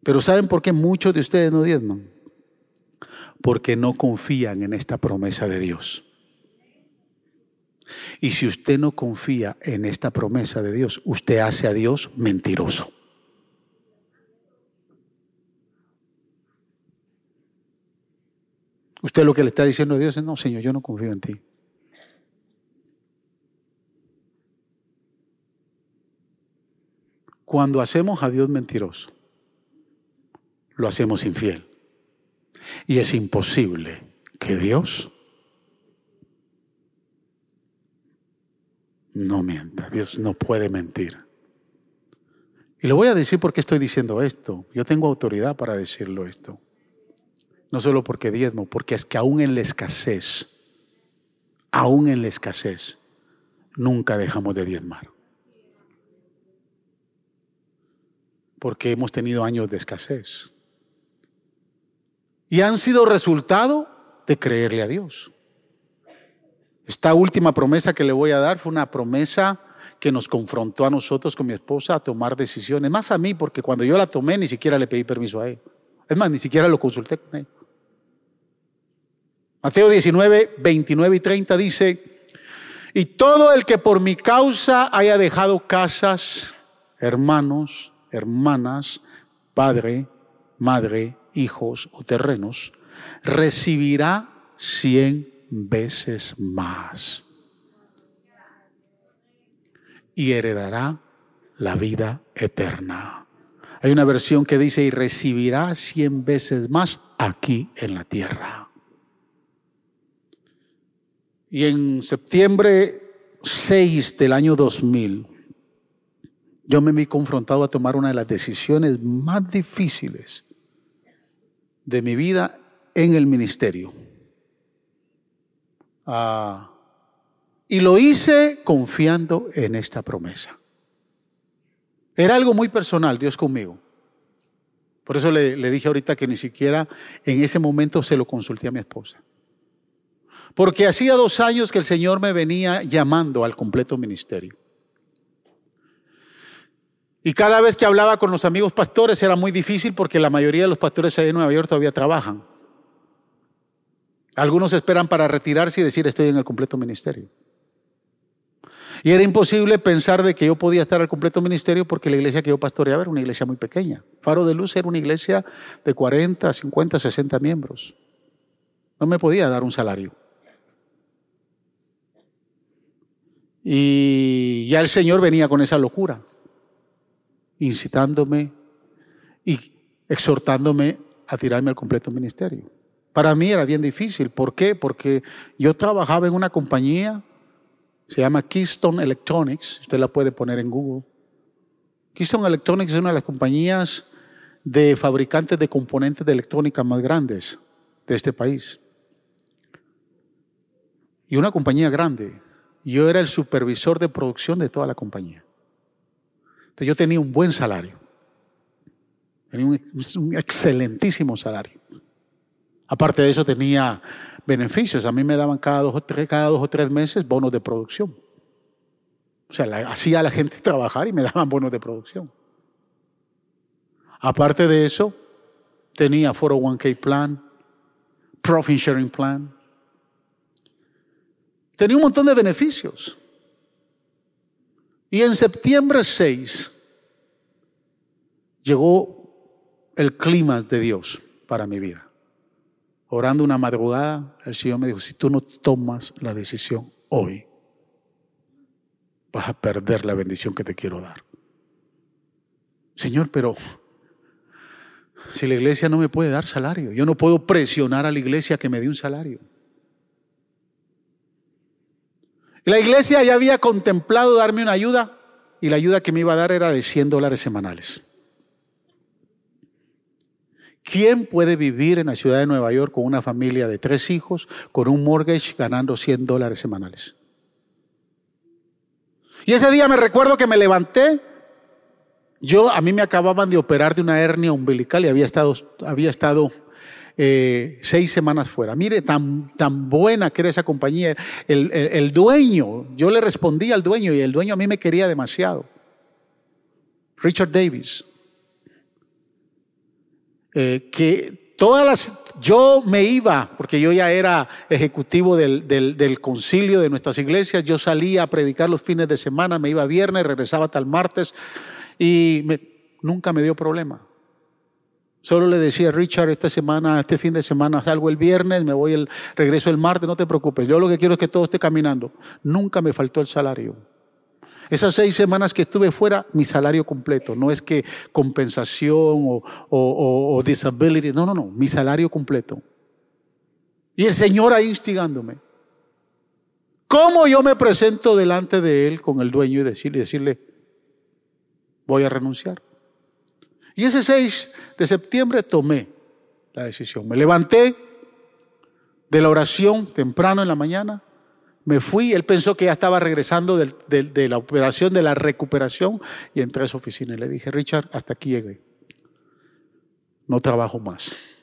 Pero ¿saben por qué muchos de ustedes no diezman? Porque no confían en esta promesa de Dios. Y si usted no confía en esta promesa de Dios, usted hace a Dios mentiroso. Usted lo que le está diciendo a Dios es, no, Señor, yo no confío en ti. Cuando hacemos a Dios mentiroso, lo hacemos infiel. Y es imposible que Dios no mienta. Dios no puede mentir. Y le voy a decir por qué estoy diciendo esto. Yo tengo autoridad para decirlo esto. No solo porque diezmo, porque es que aún en la escasez, aún en la escasez, nunca dejamos de diezmar. Porque hemos tenido años de escasez. Y han sido resultado de creerle a Dios. Esta última promesa que le voy a dar fue una promesa que nos confrontó a nosotros con mi esposa a tomar decisiones, más a mí, porque cuando yo la tomé ni siquiera le pedí permiso a él. Es más, ni siquiera lo consulté con él. Mateo 19, 29 y 30 dice, y todo el que por mi causa haya dejado casas, hermanos, hermanas, padre, madre, hijos o terrenos, recibirá cien veces más y heredará la vida eterna. Hay una versión que dice, y recibirá cien veces más aquí en la tierra. Y en septiembre 6 del año 2000, yo me vi confrontado a tomar una de las decisiones más difíciles de mi vida en el ministerio. Ah, y lo hice confiando en esta promesa. Era algo muy personal, Dios conmigo. Por eso le, le, dije ahorita que ni siquiera en ese momento se lo consulté a mi esposa. Porque hacía dos años que el Señor me venía llamando al completo ministerio. Y cada vez que hablaba con los amigos pastores era muy difícil porque la mayoría de los pastores ahí en Nueva York todavía trabajan. Algunos esperan para retirarse y decir estoy en el completo ministerio. Y era imposible pensar de que yo podía estar al completo ministerio porque la iglesia que yo pastoreaba era una iglesia muy pequeña. Faro de Luz era una iglesia de 40, 50, 60 miembros. No me podía dar un salario. Y ya el Señor venía con esa locura incitándome y exhortándome a tirarme al completo ministerio. Para mí era bien difícil. ¿Por qué? Porque yo trabajaba en una compañía, se llama Keystone Electronics, usted la puede poner en Google. Keystone Electronics es una de las compañías de fabricantes de componentes de electrónica más grandes de este país. Y una compañía grande. Yo era el supervisor de producción de toda la compañía yo tenía un buen salario. Tenía un, excelentísimo salario. Aparte de eso tenía beneficios. A mí me daban cada dos o tres, cada dos o tres meses bonos de producción. O sea, hacía a la gente trabajar y me daban bonos de producción. Aparte de eso, tenía 401k plan, profit sharing plan. Tenía un montón de beneficios. Y en septiembre 6 llegó el clima de Dios para mi vida. Orando una madrugada, el Señor me dijo, si tú no tomas la decisión hoy, vas a perder la bendición que te quiero dar. Señor, pero si la iglesia no me puede dar salario, yo no puedo presionar a la iglesia que me dé un salario. La iglesia ya había contemplado darme una ayuda y la ayuda que me iba a dar era de 100 dólares semanales. ¿Quién puede vivir en la ciudad de Nueva York con una familia de tres hijos, con un mortgage, ganando 100 dólares semanales? Y ese día me recuerdo que me levanté. Yo, a mí me acababan de operar de una hernia umbilical y había estado, había estado eh, seis semanas fuera. Mire, tan, tan buena que era esa compañía. El, el, dueño, yo le respondí al dueño y el dueño a mí me quería demasiado. Richard Davis. Eh, que todas las, yo me iba, porque yo ya era ejecutivo del, del, del, concilio de nuestras iglesias, yo salía a predicar los fines de semana, me iba viernes, regresaba el martes y me, nunca me dio problema. Solo le decía, Richard, esta semana, este fin de semana salgo el viernes, me voy el, regreso el martes, no te preocupes. Yo lo que quiero es que todo esté caminando. Nunca me faltó el salario. Esas seis semanas que estuve fuera, mi salario completo. No es que compensación o, disability. No, no, no. Mi salario completo. Y el Señor ahí instigándome. ¿Cómo yo me presento delante de Él con el dueño y decirle, decirle voy a renunciar? Y ese 6 de septiembre tomé la decisión. Me levanté de la oración temprano en la mañana, me fui, él pensó que ya estaba regresando de, la operación, de la recuperación, y entré a su oficina y le dije, Richard, hasta aquí llegué. No trabajo más.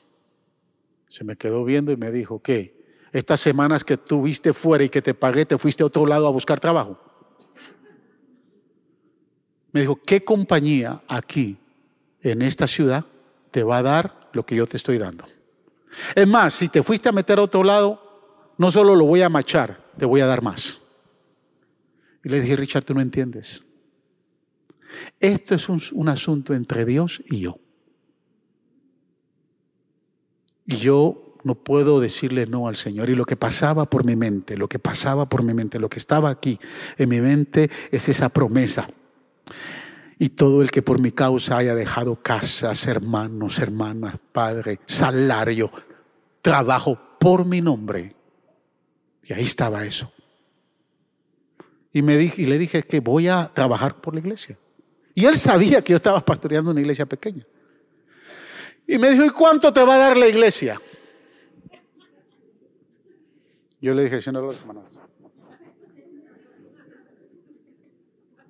Se me quedó viendo y me dijo, ¿qué? Estas semanas que tuviste fuera y que te pagué, te fuiste a otro lado a buscar trabajo. Me dijo, ¿qué compañía aquí en esta ciudad te va a dar lo que yo te estoy dando. Es más, si te fuiste a meter a otro lado, no solo lo voy a machar, te voy a dar más. Y le dije, Richard, tú no entiendes. Esto es un, un asunto entre Dios y yo. Y yo no puedo decirle no al Señor. Y lo que pasaba por mi mente, lo que pasaba por mi mente, lo que estaba aquí en mi mente es esa promesa y todo el que por mi causa haya dejado casas, hermanos, hermanas, padre, salario, trabajo por mi nombre. Y ahí estaba eso. Y, me dije, y le dije que voy a trabajar por la iglesia. Y él sabía que yo estaba pastoreando una iglesia pequeña. Y me dijo, ¿y cuánto te va a dar la iglesia? Yo le dije, Señor, las semanas.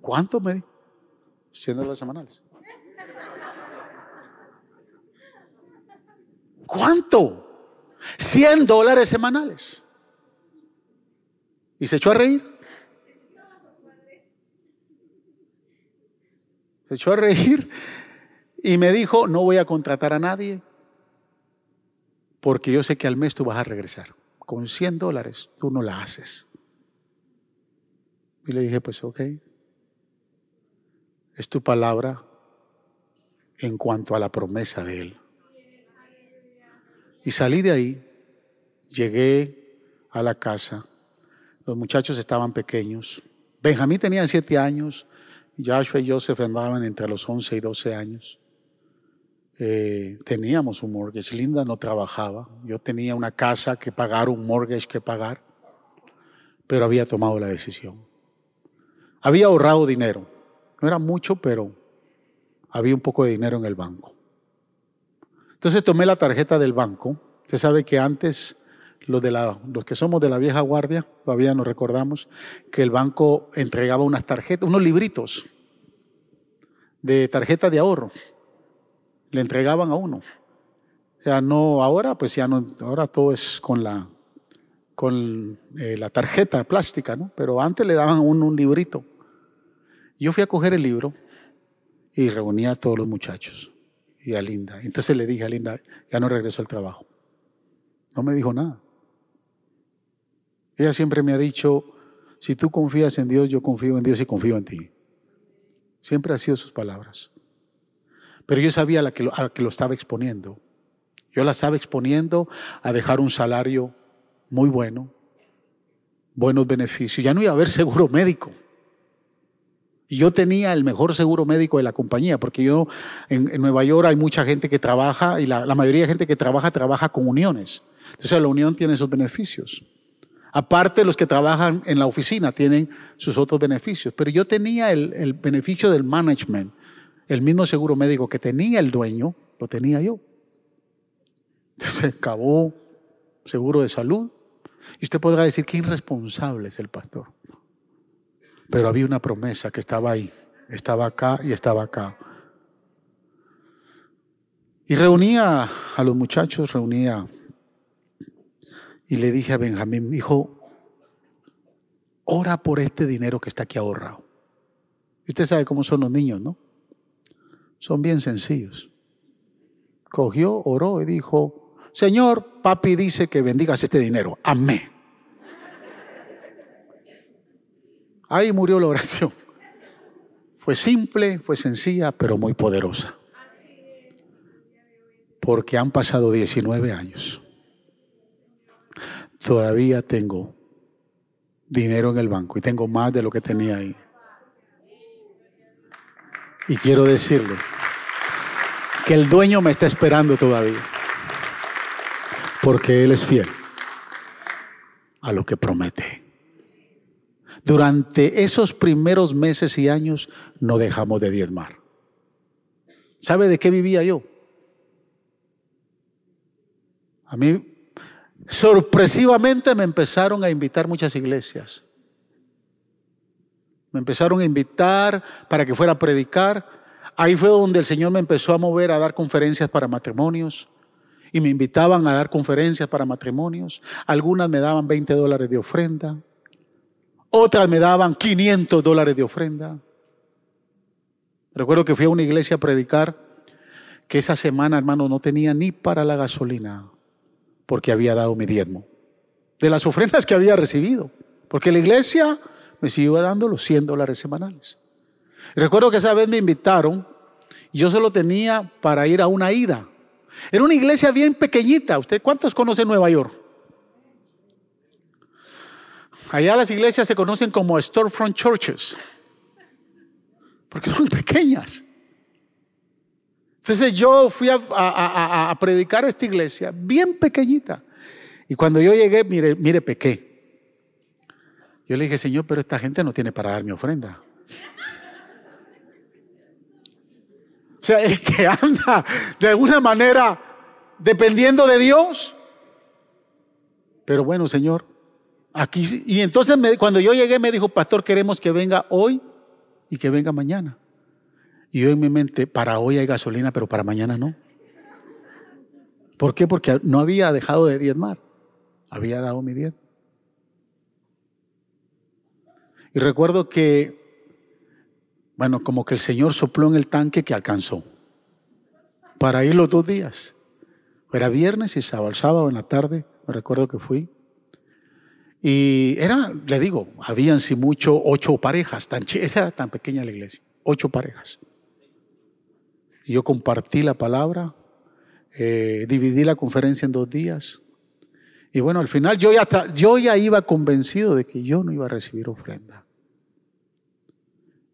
¿Cuánto me dijo? 100 dólares semanales. ¿Cuánto? 100 dólares semanales. Y se echó a reír. Se echó a reír y me dijo, no voy a contratar a nadie porque yo sé que al mes tú vas a regresar. Con 100 dólares tú no la haces. Y le dije, pues ok es tu palabra en cuanto a la promesa de Él. Y salí de ahí, llegué a la casa, los muchachos estaban pequeños, Benjamín tenía siete años, Joshua y Joseph andaban entre los once y doce años. Eh, teníamos un mortgage, Linda no trabajaba, yo tenía una casa que pagar, un mortgage que pagar, pero había tomado la decisión. Había ahorrado dinero no era mucho, pero había un poco de dinero en el banco. Entonces tomé la tarjeta del banco. Usted sabe que antes los, de la, los que somos de la vieja guardia, todavía nos recordamos que el banco entregaba unas tarjetas, unos libritos de tarjeta de ahorro. Le entregaban a uno. O sea, no ahora, pues ya no, ahora todo es con la, con eh, la tarjeta plástica, ¿no? Pero antes le daban a uno un librito. Yo fui a coger el libro y reuní a todos los muchachos y a Linda. Entonces le dije a Linda, ya no regreso al trabajo. No me dijo nada. Ella siempre me ha dicho, si tú confías en Dios, yo confío en Dios y confío en ti. Siempre ha sido sus palabras. Pero yo sabía a la que lo, la estaba exponiendo. Yo la estaba exponiendo a dejar un salario muy bueno, buenos beneficios. Ya no iba a haber seguro médico. Y yo tenía el mejor seguro médico de la compañía, porque yo en, Nueva York hay mucha gente que trabaja y la, mayoría de gente que trabaja trabaja con uniones. Entonces la unión tiene esos beneficios. Aparte, los que trabajan en la oficina tienen sus otros beneficios. Pero yo tenía el, beneficio del management, el mismo seguro médico que tenía el dueño, lo tenía yo. Entonces acabó seguro de salud. Y usted podrá decir, qué irresponsable es el pastor. Pero había una promesa que estaba ahí, estaba acá y estaba acá. Y reunía a los muchachos, reunía y le dije a Benjamín, hijo, ora por este dinero que está aquí ahorrado. Usted sabe cómo son los niños, ¿no? Son bien sencillos. Cogió, oró y dijo, Señor, papi dice que bendigas este dinero. Amén. Ahí murió la oración. Fue simple, fue sencilla, pero muy poderosa. Porque han pasado 19 años todavía tengo dinero en el banco y tengo más de lo que tenía ahí. Y quiero decirle que el dueño me está esperando todavía, porque Él es fiel a lo que promete. Durante esos primeros meses y años no dejamos de diezmar. ¿Sabe de qué vivía yo? A mí sorpresivamente me empezaron a invitar muchas iglesias. Me empezaron a invitar para que fuera a predicar. Ahí fue donde el Señor me empezó a mover a dar conferencias para matrimonios. Y me invitaban a dar conferencias para matrimonios. Algunas me daban 20 dólares de ofrenda. Otras me daban 500 dólares de ofrenda. Recuerdo que fui a una iglesia a predicar que esa semana, hermano, no tenía ni para la gasolina porque había dado mi diezmo. De las ofrendas que había recibido. Porque la iglesia me siguió dando los 100 dólares semanales. recuerdo que esa vez me invitaron y yo solo tenía para ir a una ida. Era una iglesia bien pequeñita. ¿Usted cuántos conocen Nueva York? Allá las iglesias se conocen como storefront churches. Porque son pequeñas. Entonces yo fui a, predicar esta iglesia, bien pequeñita. Y cuando yo llegué, mire, mire, pequé. Yo le dije, Señor, pero esta gente no tiene para dar mi ofrenda. O sea, el que anda de alguna manera dependiendo de Dios. Pero bueno, Señor, aquí. Y entonces cuando yo llegué me dijo, pastor, queremos que venga hoy y que venga mañana. Y yo en mi mente, para hoy hay gasolina, pero para mañana no. ¿Por qué? Porque no había dejado de diezmar. Había dado mi diezmo. Y recuerdo que, bueno, como que el Señor sopló en el tanque que alcanzó. Para ir los dos días. Era viernes y sábado. El sábado en la tarde, me recuerdo que fui. Y era, le digo, habían si mucho ocho parejas. Tan, esa era tan pequeña la iglesia. Ocho parejas. Y yo compartí la palabra, eh, dividí la conferencia en dos días. Y bueno, al final yo ya, yo ya iba convencido de que yo no iba a recibir ofrenda.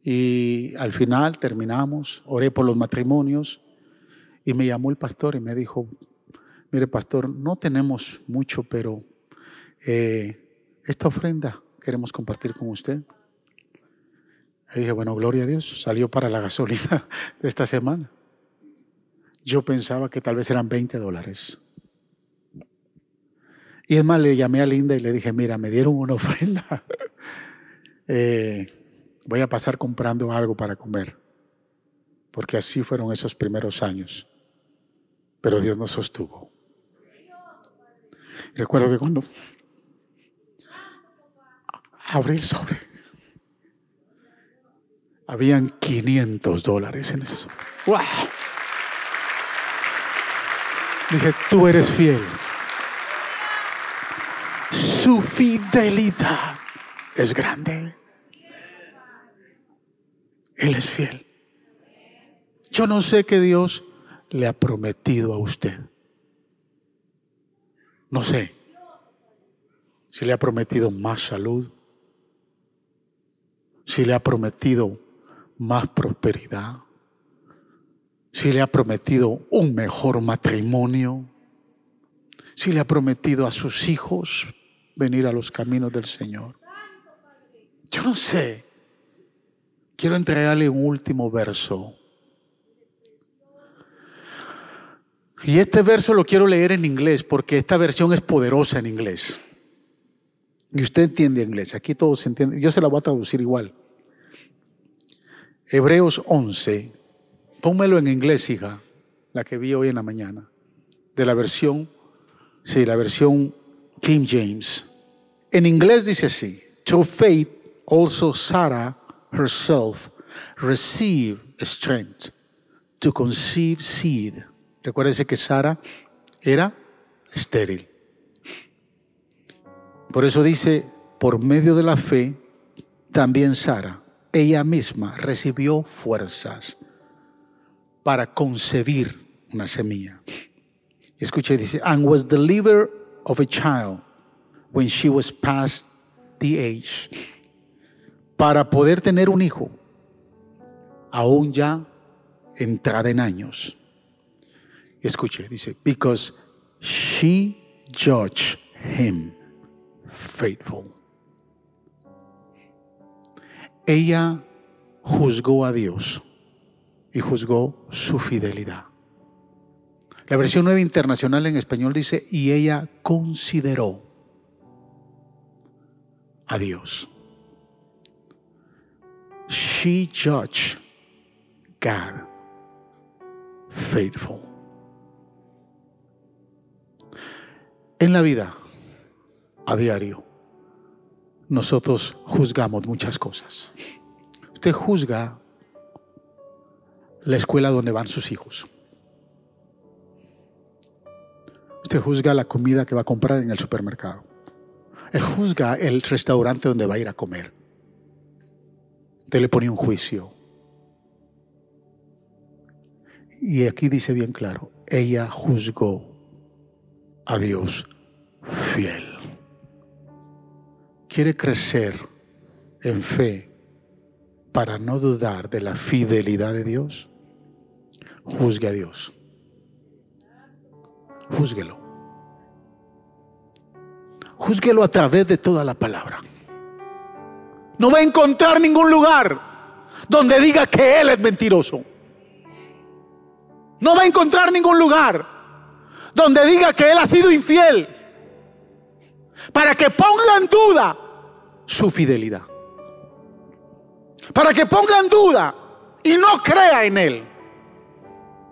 Y al final terminamos, oré por los matrimonios y me llamó el pastor y me dijo, mire pastor, no tenemos mucho, pero eh, esta ofrenda queremos compartir con usted. Y dije, bueno, gloria a Dios, salió para la gasolina de esta semana. Yo pensaba que tal vez eran 20 dólares. Y es más, le llamé a Linda y le dije, mira, me dieron una ofrenda. Eh, voy a pasar comprando algo para comer. Porque así fueron esos primeros años. Pero Dios nos sostuvo. Recuerdo que cuando abrí el sobre, habían 500 dólares en eso. ¡Wow! Dije, tú eres fiel. Su fidelidad es grande. Él es fiel. Yo no sé qué Dios le ha prometido a usted. No sé si le ha prometido más salud, si le ha prometido más prosperidad, si le ha prometido un mejor matrimonio, si le ha prometido a sus hijos venir a los caminos del Señor. Yo no sé. Quiero entregarle un último verso. Y este verso lo quiero leer en inglés porque esta versión es poderosa en inglés. Y usted entiende inglés. Aquí todos entienden. Yo se la voy a traducir igual. Hebreos 11. Pónmelo en inglés, hija, la que vi hoy en la mañana. De la versión, sí, la versión King James. En inglés dice así: To faith also Sarah herself received strength to conceive seed. Recuérdese que Sara era estéril. Por eso dice, por medio de la fe, también Sara, ella misma recibió fuerzas para concebir una semilla. Escuche, dice, and was delivered of a child when she was past the age. Para poder tener un hijo, aún ya entrada en años. Escuche, dice, because she judged him faithful. Ella juzgó a Dios y juzgó su fidelidad. La versión nueva internacional en español dice, y ella consideró a Dios. She judged God faithful. En la vida, a diario, nosotros juzgamos muchas cosas. Usted juzga la escuela donde van sus hijos. Usted juzga la comida que va a comprar en el supermercado. Usted juzga el restaurante donde va a ir a comer. Usted le pone un juicio. Y aquí dice bien claro, ella juzgó a Dios fiel. Quiere crecer en fe para no dudar de la fidelidad de Dios. Juzgue a Dios. Júzguelo. Júzguelo a través de toda la palabra. No va a encontrar ningún lugar donde diga que Él es mentiroso. No va a encontrar ningún lugar donde diga que Él ha sido infiel. Para que ponga en duda su fidelidad. Para que ponga en duda y no crea en Él.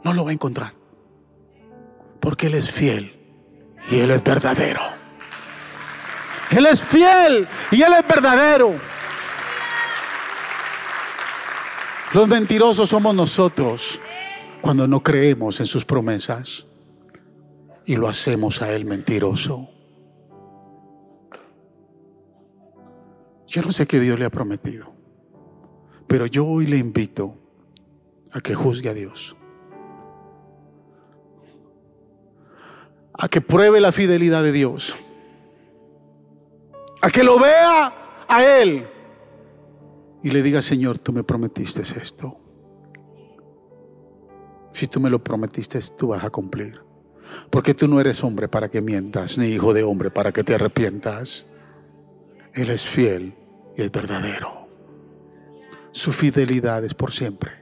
No lo va a encontrar. Porque Él es fiel y Él es verdadero. Él es fiel y Él es verdadero. Los mentirosos somos nosotros cuando no creemos en sus promesas y lo hacemos a Él mentiroso. Yo no sé qué Dios le ha prometido, pero yo hoy le invito a que juzgue a Dios. A que pruebe la fidelidad de Dios. A que lo vea a Él. Y le diga, Señor, tú me prometiste esto. Si tú me lo prometiste, tú vas a cumplir. Porque tú no eres hombre para que mientas, ni hijo de hombre para que te arrepientas. Él es fiel y es verdadero. Su fidelidad es por siempre.